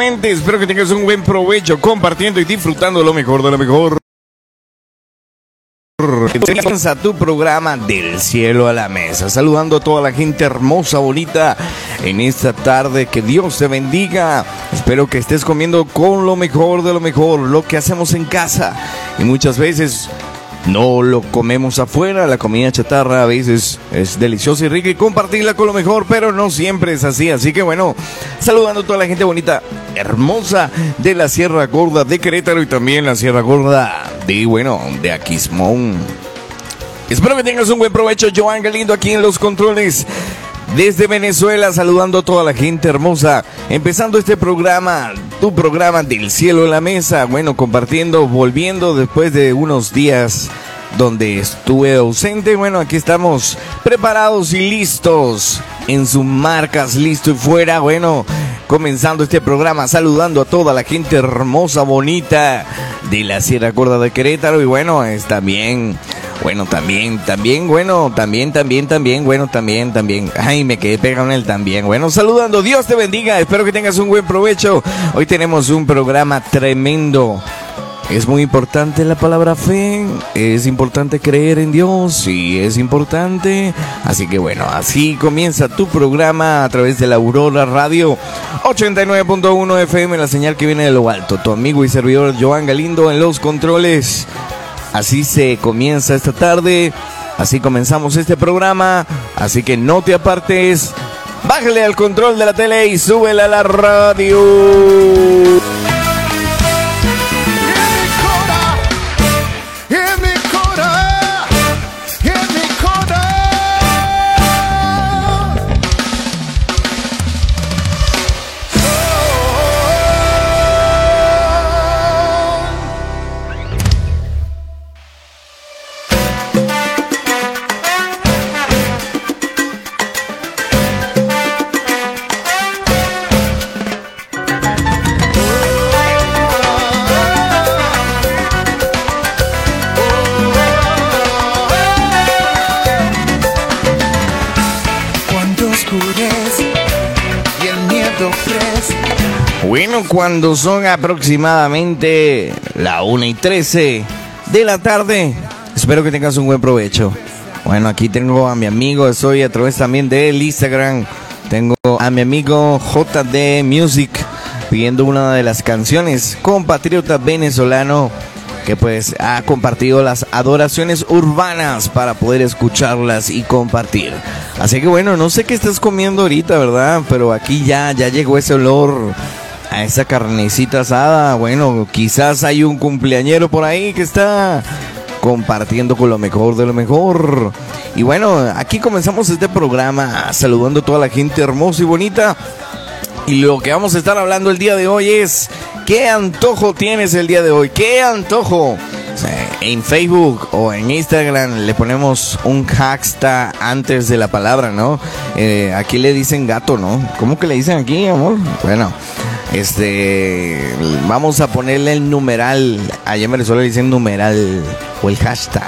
Espero que tengas un buen provecho compartiendo y disfrutando lo mejor de lo mejor. Comienza tu programa del cielo a la mesa, saludando a toda la gente hermosa, bonita en esta tarde. Que Dios te bendiga. Espero que estés comiendo con lo mejor de lo mejor, lo que hacemos en casa. Y muchas veces no lo comemos afuera, la comida chatarra a veces es deliciosa y rica y compartirla con lo mejor, pero no siempre es así. Así que bueno, saludando a toda la gente bonita, hermosa de la Sierra Gorda de Querétaro y también la Sierra Gorda de, bueno, de Aquismón. Espero que tengas un buen provecho, Joan Galindo, aquí en los controles. Desde Venezuela, saludando a toda la gente hermosa, empezando este programa, tu programa del cielo en la mesa, bueno, compartiendo, volviendo después de unos días donde estuve ausente, bueno, aquí estamos preparados y listos. En sus marcas, listo y fuera, bueno, comenzando este programa, saludando a toda la gente hermosa, bonita de la Sierra Gorda de Querétaro. Y bueno, es también bueno, también, también, bueno, también, también, también, bueno, también, también. Ay, me quedé pegado en el también. Bueno, saludando, Dios te bendiga, espero que tengas un buen provecho. Hoy tenemos un programa tremendo. Es muy importante la palabra fe, es importante creer en Dios y es importante. Así que bueno, así comienza tu programa a través de la Aurora Radio 89.1 FM, la señal que viene de lo alto. Tu amigo y servidor Joan Galindo en los controles. Así se comienza esta tarde, así comenzamos este programa, así que no te apartes, bájale al control de la tele y súbele a la radio. Cuando son aproximadamente la 1 y 13 de la tarde, espero que tengas un buen provecho. Bueno, aquí tengo a mi amigo, estoy a través también del Instagram. Tengo a mi amigo JD Music pidiendo una de las canciones, compatriota venezolano que pues ha compartido las adoraciones urbanas para poder escucharlas y compartir. Así que bueno, no sé qué estás comiendo ahorita, ¿verdad? Pero aquí ya, ya llegó ese olor a esa carnecita asada. Bueno, quizás hay un cumpleañero por ahí que está compartiendo con lo mejor de lo mejor. Y bueno, aquí comenzamos este programa saludando a toda la gente hermosa y bonita. Y lo que vamos a estar hablando el día de hoy es ¿Qué antojo tienes el día de hoy? ¿Qué antojo? En Facebook o en Instagram le ponemos un hashtag antes de la palabra, ¿no? Eh, aquí le dicen gato, ¿no? ¿Cómo que le dicen aquí, amor? Bueno, este, vamos a ponerle el numeral. Allá en Venezuela dicen numeral o el hashtag.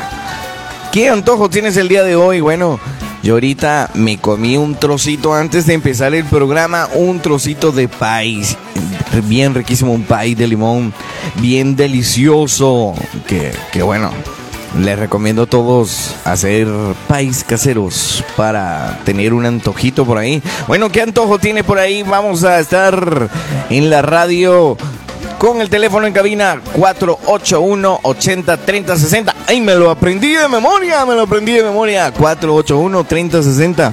¿Qué antojo tienes el día de hoy? Bueno, yo ahorita me comí un trocito antes de empezar el programa, un trocito de país bien riquísimo, un país de limón bien delicioso. Que, que bueno, les recomiendo a todos hacer país caseros para tener un antojito por ahí. Bueno, ¿qué antojo tiene por ahí? Vamos a estar en la radio con el teléfono en cabina 481 80 30 60. ¡Ay, me lo aprendí de memoria! Me lo aprendí de memoria. 481 30 60.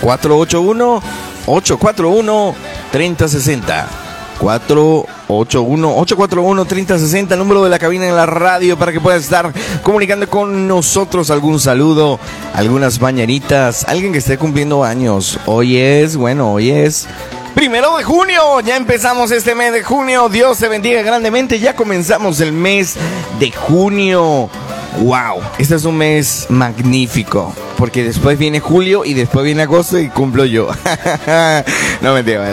481 841 3060. 481-841-3060, número de la cabina en la radio para que puedas estar comunicando con nosotros algún saludo, algunas mañanitas, alguien que esté cumpliendo años. Hoy es, bueno, hoy es primero de junio, ya empezamos este mes de junio, Dios te bendiga grandemente, ya comenzamos el mes de junio. Wow, este es un mes magnífico. Porque después viene julio y después viene agosto y cumplo yo. no mentira,